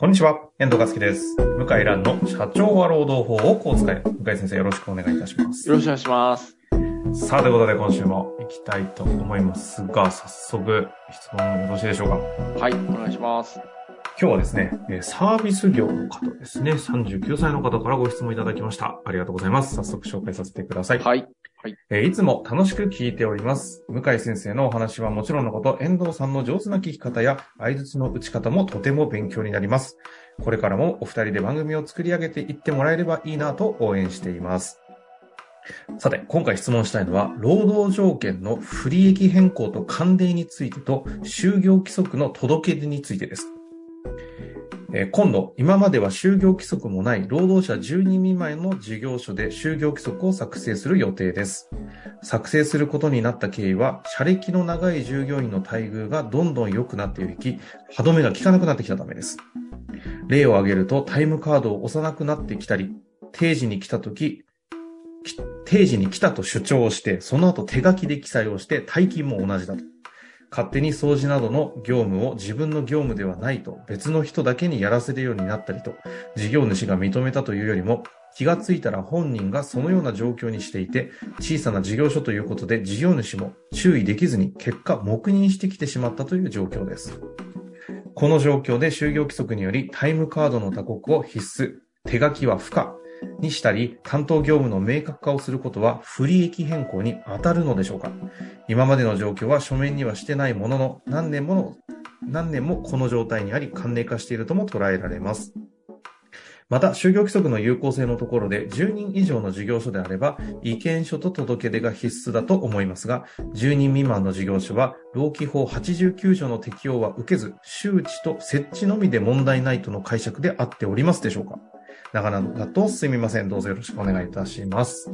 こんにちは、遠藤和樹です。向井蘭の社長は労働法をこう使え。向井先生よろしくお願いいたします。よろしくお願いします。さあ、ということで今週も行きたいと思いますが、早速質問よろしいでしょうか？はい、お願いします。今日はですね、えーサービス業の方ですね、39歳の方からご質問いただきました。ありがとうございます。早速紹介させてください。はい。えーいつも楽しく聞いております。向井先生のお話はもちろんのこと、遠藤さんの上手な聞き方や相槌の打ち方もとても勉強になります。これからもお二人で番組を作り上げていってもらえればいいなと応援しています。さて、今回質問したいのは、労働条件の不利益変更と関連についてと、就業規則の届け出についてです。えー今度、今までは就業規則もない労働者10人未満の事業所で就業規則を作成する予定です。作成することになった経緯は、社歴の長い従業員の待遇がどんどん良くなっていき、歯止めが効かなくなってきたためです。例を挙げると、タイムカードを押さなくなってきたり、定時に来たとき、定時に来たと主張をして、その後手書きで記載をして、退勤も同じだと。勝手に掃除などの業務を自分の業務ではないと別の人だけにやらせるようになったりと、事業主が認めたというよりも、気がついたら本人がそのような状況にしていて、小さな事業所ということで事業主も注意できずに結果黙認してきてしまったという状況です。この状況で就業規則によりタイムカードの打刻を必須、手書きは不可にしたり、担当業務の明確化をすることは不利益変更に当たるのでしょうか？今までの状況は書面にはしてないものの、何年もの、何年もこの状態にあり、関連化しているとも捉えられます。また、就業規則の有効性のところで、10人以上の事業所であれば、意見書と届け出が必須だと思いますが、10人未満の事業所は、労基法89条の適用は受けず、周知と設置のみで問題ないとの解釈で合っておりますでしょうか？長々だとすみません。どうぞよろしくお願いいたします。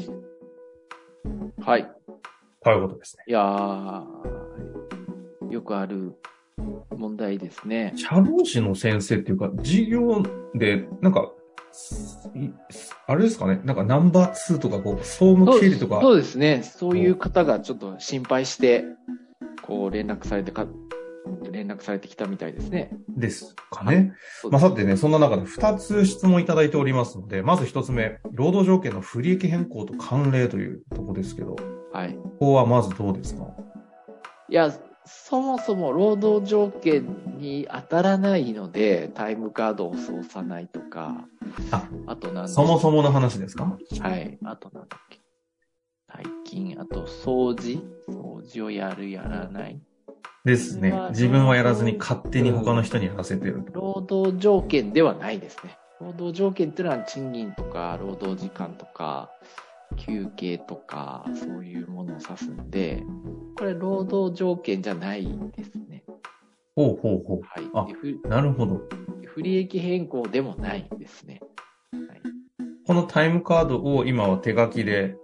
はい。ということですね。いやー、よくある問題ですね。社労士の先生っていうか、授業で、なんか、いあれですかねなんかナンバー2とか、こう、総務経理とか、そうですね。そういう方がちょっと心配して、こう連絡されてか、連絡されてきたみたいですね。ですかね。そうですまあ、さてね、そんな中で2つ質問いただいておりますので、まず1つ目、労働条件の不利益変更と関連というところですけど、こはい。こはまずどうですか？いや、そもそも労働条件に当たらないので、タイムカードを通さないとか、ああとなんそもそも。もの話ですか？はい。あとなんだっけ。退勤、あと掃除？掃除をやる、やらない。ですね。自分はやらずに勝手に他の人にやらせてると。労働条件ではないですね。労働条件っていうのは賃金とか、労働時間とか、休憩とか、そういうものを指すんで、これ労働条件じゃないですね。ほうほうほはい。あでふう。なるほど。不利益変更でもないですね。はい、このタイムカードを今は手書きで、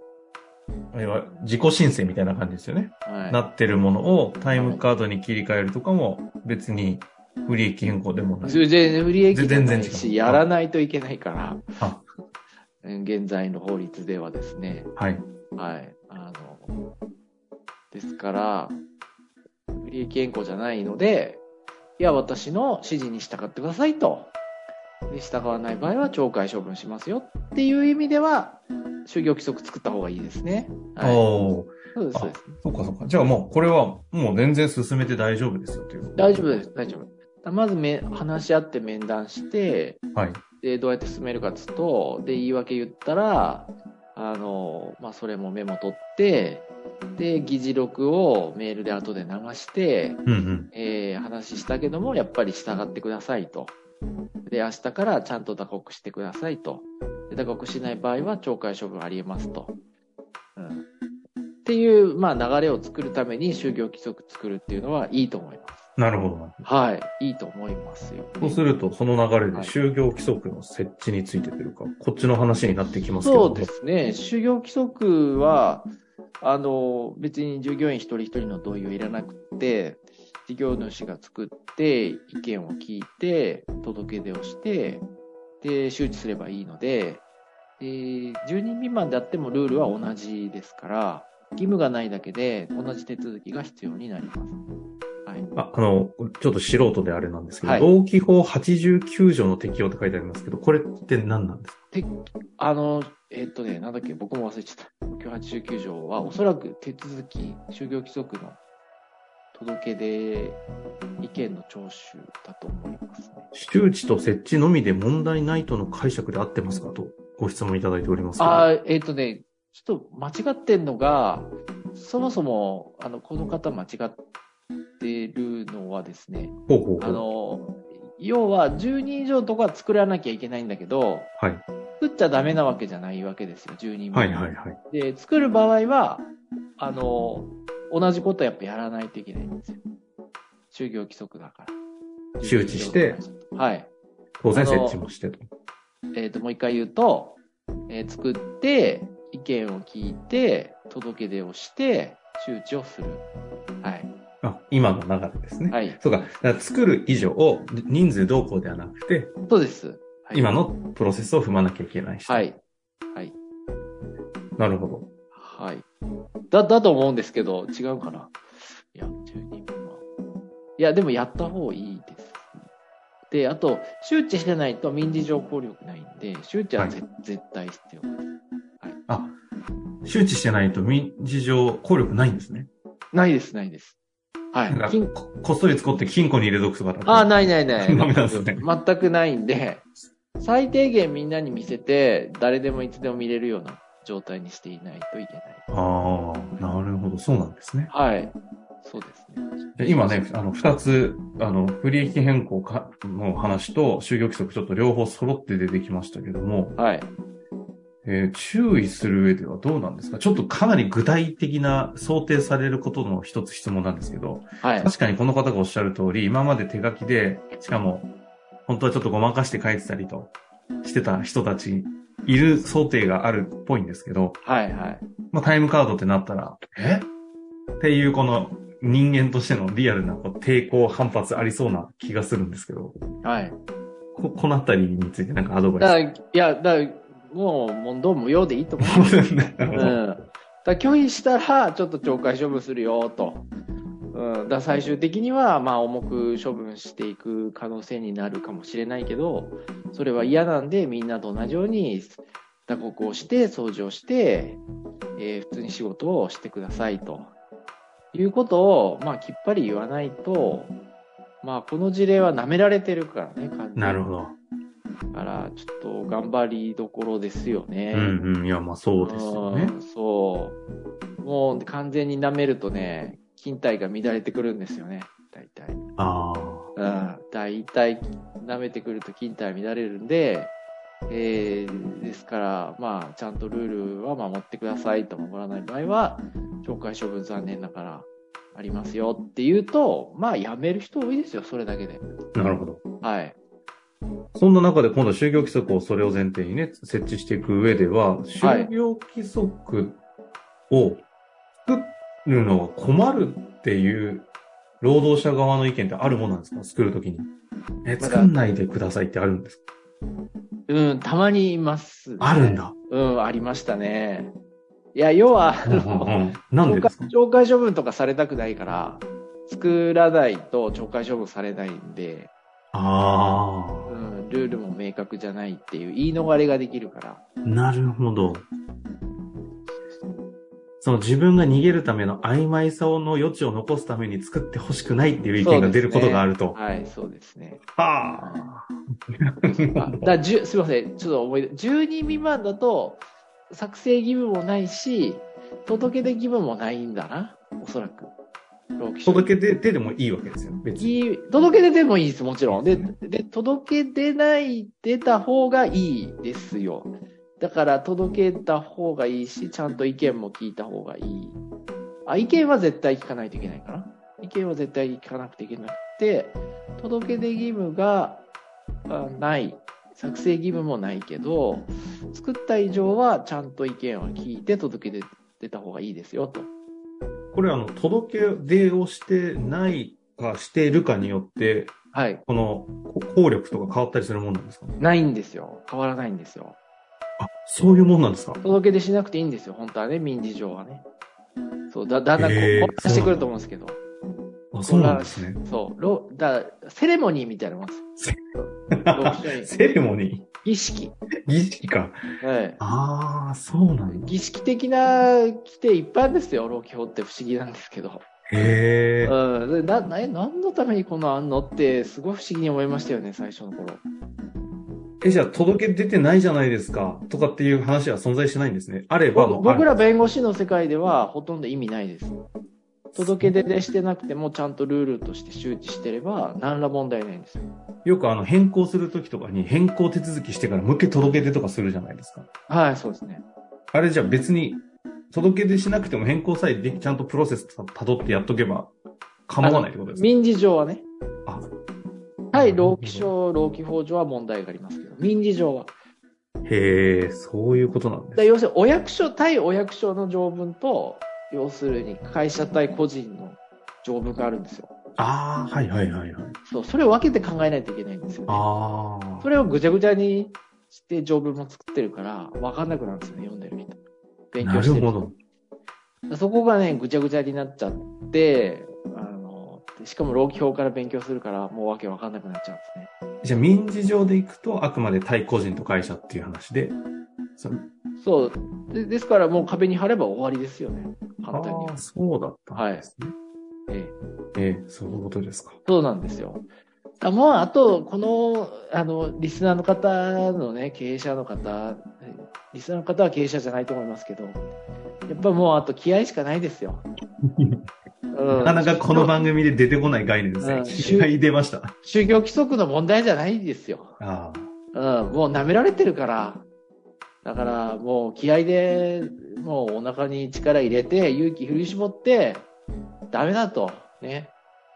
要は自己申請みたいな感じですよね。はい、なってるものをタイムカードに切り替えるとかも別に不利益変更でもない。全然不利益じゃない全然違し、うやらないといけないから、あ、現在の法律ではですね、はい。はい。あの、ですから、不利益変更じゃないので、いや、私の指示に従ってくださいと。で、従わない場合は懲戒処分しますよっていう意味では、就業規則作った方がいいですね。はい。おーそうです、あそうです。そうかそうか。じゃあもう、これはもう全然進めて大丈夫ですよという。大丈夫です、大丈夫。まずめ、話し合って面談して、はい。で、どうやって進めるかっつうと、で、言い訳言ったら、あの、まあ、それもメモ取って、で、議事録をメールで後で流して、うんうん。えー話したけども、やっぱり従ってくださいと。で、明日からちゃんと打刻してくださいと。で打刻しない場合は懲戒処分ありえますと。うん。っていう、まあ、流れを作るために就業規則作るっていうのはいいと思います。なるほどな。はい。いいと思いますよ、そうすると、その流れではい就業規則の設置についてというか、こっちの話になってきますけど。そうですね。就業規則は、あの、別に従業員一人一人の同意をいらなくて、事業主が作って、意見を聞いて、届け出をして、で、周知すればいいので、で、10人未満であってもルールは同じですから、義務がないだけで同じ手続きが必要になります。はい。あ、あの、ちょっと素人であれなんですけど、はい動機法89条の適用って書いてありますけど、これって何なんですか？あの、えっとね、なんだっけ、僕も忘れちゃった。東京89条は、おそらく手続き、就業規則の届け出、意見の聴取だと思いますね。周知と設置のみで問題ないとの解釈で合ってますかとご質問いただいております。あーえっ、とね、ちょっと間違ってんのが、そもそも、あの、この方間違ってるのはですね、あほうほうほう。の、要は10人以上のとこは作らなきゃいけないんだけど、はい。作っちゃダメなわけじゃないわけですよ、10人分はいはいはい。で、作る場合は、あの、同じことやっぱやらないといけないんですよ。就業規則だから。周知して。はい。当然設置もしてと。えっ、と、もう一回言うと、えー作って、意見を聞いて、届け出をして、周知をする。はい。あ、今の流れですね。はい。そうか。だから作る以上、人数どうこうではなくて、そうです。はい、今のプロセスを踏まなきゃいけないし。はい。なるほど。はい。だ、だと思うんですけど、違うかないや、10人分は。いや、でもやった方がいいです。で、あと、周知してないと民事上効力ないんで、周知はぜ、絶対必要です。あ、周知してないと民事上効力ないんですね。ないです、ないです。はい。金ここっそり使って金庫に入れとくとかだと。あ、ないないない。ダメなんですね全くないんで、最低限みんなに見せて、誰でもいつでも見れるような状態にしていないといけない。ああ、なるほど。そうなんですね。はい。そうですね。で今ね、あの、二つ、あの、不利益変更かの話と就業規則ちょっと両方揃って出てきましたけども、はい。えー注意する上ではどうなんですか？ちょっとかなり具体的な想定されることの一つ質問なんですけど、はい。確かにこの方がおっしゃる通り、今まで手書きで、しかも、本当はちょっとごまかして書いてたりとしてた人たち、いる想定があるっぽいんですけど、はい。はい。まあ、タイムカードってなったら、え？っていうこの人間としてのリアルな抵抗、反発ありそうな気がするんですけど、はい。ここのあたりについてなんかアドバイだから、いや、だもう問答無用でいいと思う。ス。なうん。だ拒否したら、ちょっと懲戒処分するよ、と。うん。だ最終的には、まあ、重く処分していく可能性になるかもしれないけど、それは嫌なんで、みんなと同じように、打刻をして、掃除をして、えー普通に仕事をしてください、ということを、まあ、きっぱり言わないと、まあ、この事例は舐められてるからね、完全になるほど。だから、ちょっと頑張りどころですよね。うんうん。いや、まあそうですよねう。んそう。もう完全に舐めるとね、筋体が乱れてくるんですよね。大体。あうん。大体舐めてくると筋体乱れるんで、えー、ですから、まあ、ちゃんとルールは守ってくださいと守らない場合は、懲戒処分残念ながらありますよっていうと、まあ、やめる人多いですよ、それだけで。あ、なるほど。はい。そんな中で今度は就業規則をそれを前提にね、設置していく上では、就業規則を作るのが困るっていう労働者側の意見ってあるものなんですか？作るときに。え、作んないでくださいってあるんですか？うん、たまにいます、ね。あるん。だ。うん、ありましたね。いや、要は、あうんうんの う懲戒処分とかされたくないから、作らないと懲戒処分されないんで、あうん、ルールも明確じゃないっていう言い逃れができるから。あ、なるほど。その自分が逃げるための曖昧さの余地を残すために作ってほしくないっていう意見が出ることがあると。はい、そうですね。はあ。あだじゅすいません、ちょっと思い出、10人未満だと、作成義務もないし、届け出義務もないんだな、おそらく。届け出てでもいいわけですよ。別に。届け出てもいいです、もちろん。で、で、届け出ない、出た方がいいですよ。だから、届けた方がいいし、ちゃんと意見も聞いた方がいい。あ、意見は絶対聞かないといけないかな。意見は絶対聞かなくていけなくて、届け出義務があない。作成義務もないけど、作った以上はちゃんと意見を聞いて届け出出た方がいいですよ、と。これあの、届け出をしてないかしているかによって、はい。このこ効力とか変わったりするもんなんですか？ねないんですよ。変わらないんですよ。あ、そういうもんなんですか？届け出しなくていいんですよ、本当はね、民事上はね。そう、だ、だんだんこう、してくると思うんですけど。あ、そうなんですね。そう。ろだセレモニーみたいなもんです。セレモニ儀式。ー儀式か。はい。ああ、そうなんだ。儀式的な規定いっぱいあるんですよ、老基法って不思議なんですけど。へえ。うん。でな、な、え何のためにこのあんのって、すごい不思議に思いましたよね、最初の頃。え、じゃあ、届け出てないじゃないですか。とかっていう話は存在しないんですね。あれば僕ら弁護士の世界ではほとんど意味ないです。届け出でしてなくても、ちゃんとルールとして周知してれば、何ら問題ないんですよ。よくあの、変更するときとかに変更手続きしてからもう一回届け出とかするじゃないですか。はい、そうですね。あれじゃあ別に、届け出しなくても変更さえでき、ちゃんとプロセスた辿ってやっとけば構わないってことですか？民事上はね。あはい、労基証、労基法上は問題がありますけど、民事上は。へえ、そういうことなんですだ要するに、お役所対お役所の条文と、要するに会社対個人の条文があるんですよ。ああ、はいはいはいはい。そう、それを分けて考えないといけないんですよね。ああ。それをぐちゃぐちゃにして条文も作ってるから、分かんなくなるんですよね、読んでる人。勉な強してるるほど。そこがね、ぐちゃぐちゃになっちゃって、あの、しかも労基法から勉強するから、もうわけわかんなくなっちゃうんですね。じゃあ民事上でいくと、あくまで対個人と会社っていう話で、そそう。でですからもう壁に貼れば終わりですよね。簡単にああ、。そうだったんですね。ええええそういうことですか。そうなんですよ。あもう、あと、この、あの、リスナーの方のね、経営者の方、リスナーの方は経営者じゃないと思いますけど、やっぱもう、あと気合しかないですよ。うんなかなかこの番組で出てこない概念ですね。うん気合い出ました。就業規則の問題じゃないですよ。あうん、もう舐められてるから。だから、もう気合で、もうお腹に力入れて、勇気振り絞って、ダメだと。ね。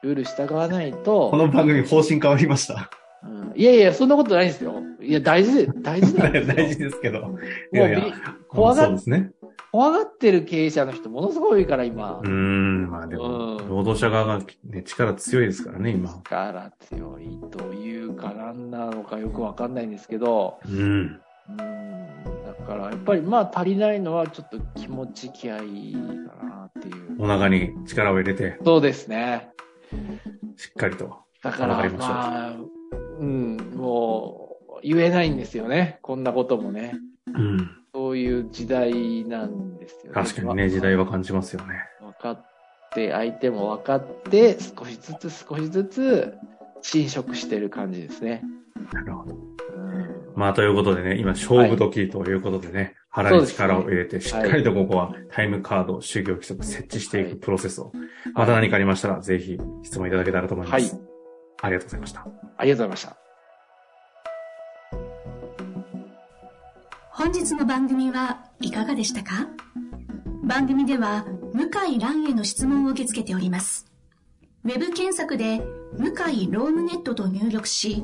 ルール従わないあ。と。この番組方針変わりました。うんいやいや、そんなことないですよ。いや、大事で、大事なんですよ。大事ですけど。いもうやいやび怖がですね。怖がってる経営者の人、ものすごい多いから、今うー。ん、まあでも、うん労働者側が、ね、力強いですからね、今。力強いというか、なんなのかよくわかんないんですけど、うん。うん、だから、やっぱり、まあ、足りないのは、ちょっと気持ち、気合いかなっていう。お腹に力を入れて、そうですね。しっかりと。だから、ままあ、うん、もう、言えないんですよね。こんなこともね。うん。そういう時代なんですよね。確かにね、時代は感じますよね。分かって、相手も分かって、少しずつ少しずつ侵食してる感じですね。なるほど。うんまあ、ということでね、今、勝負時ということでね、腹に力を入れて、しっかりとここはタイムカード、就業規則設置していはいくプロセスを、また何かありましたら、ぜひ質問いただけたらと思います。はいありがとうございました。ありがとうございました。本日の番組はいかがでしたか？番組では向井蘭への質問を受け付けております。ウェブ検索で向井ロームネットと入力し、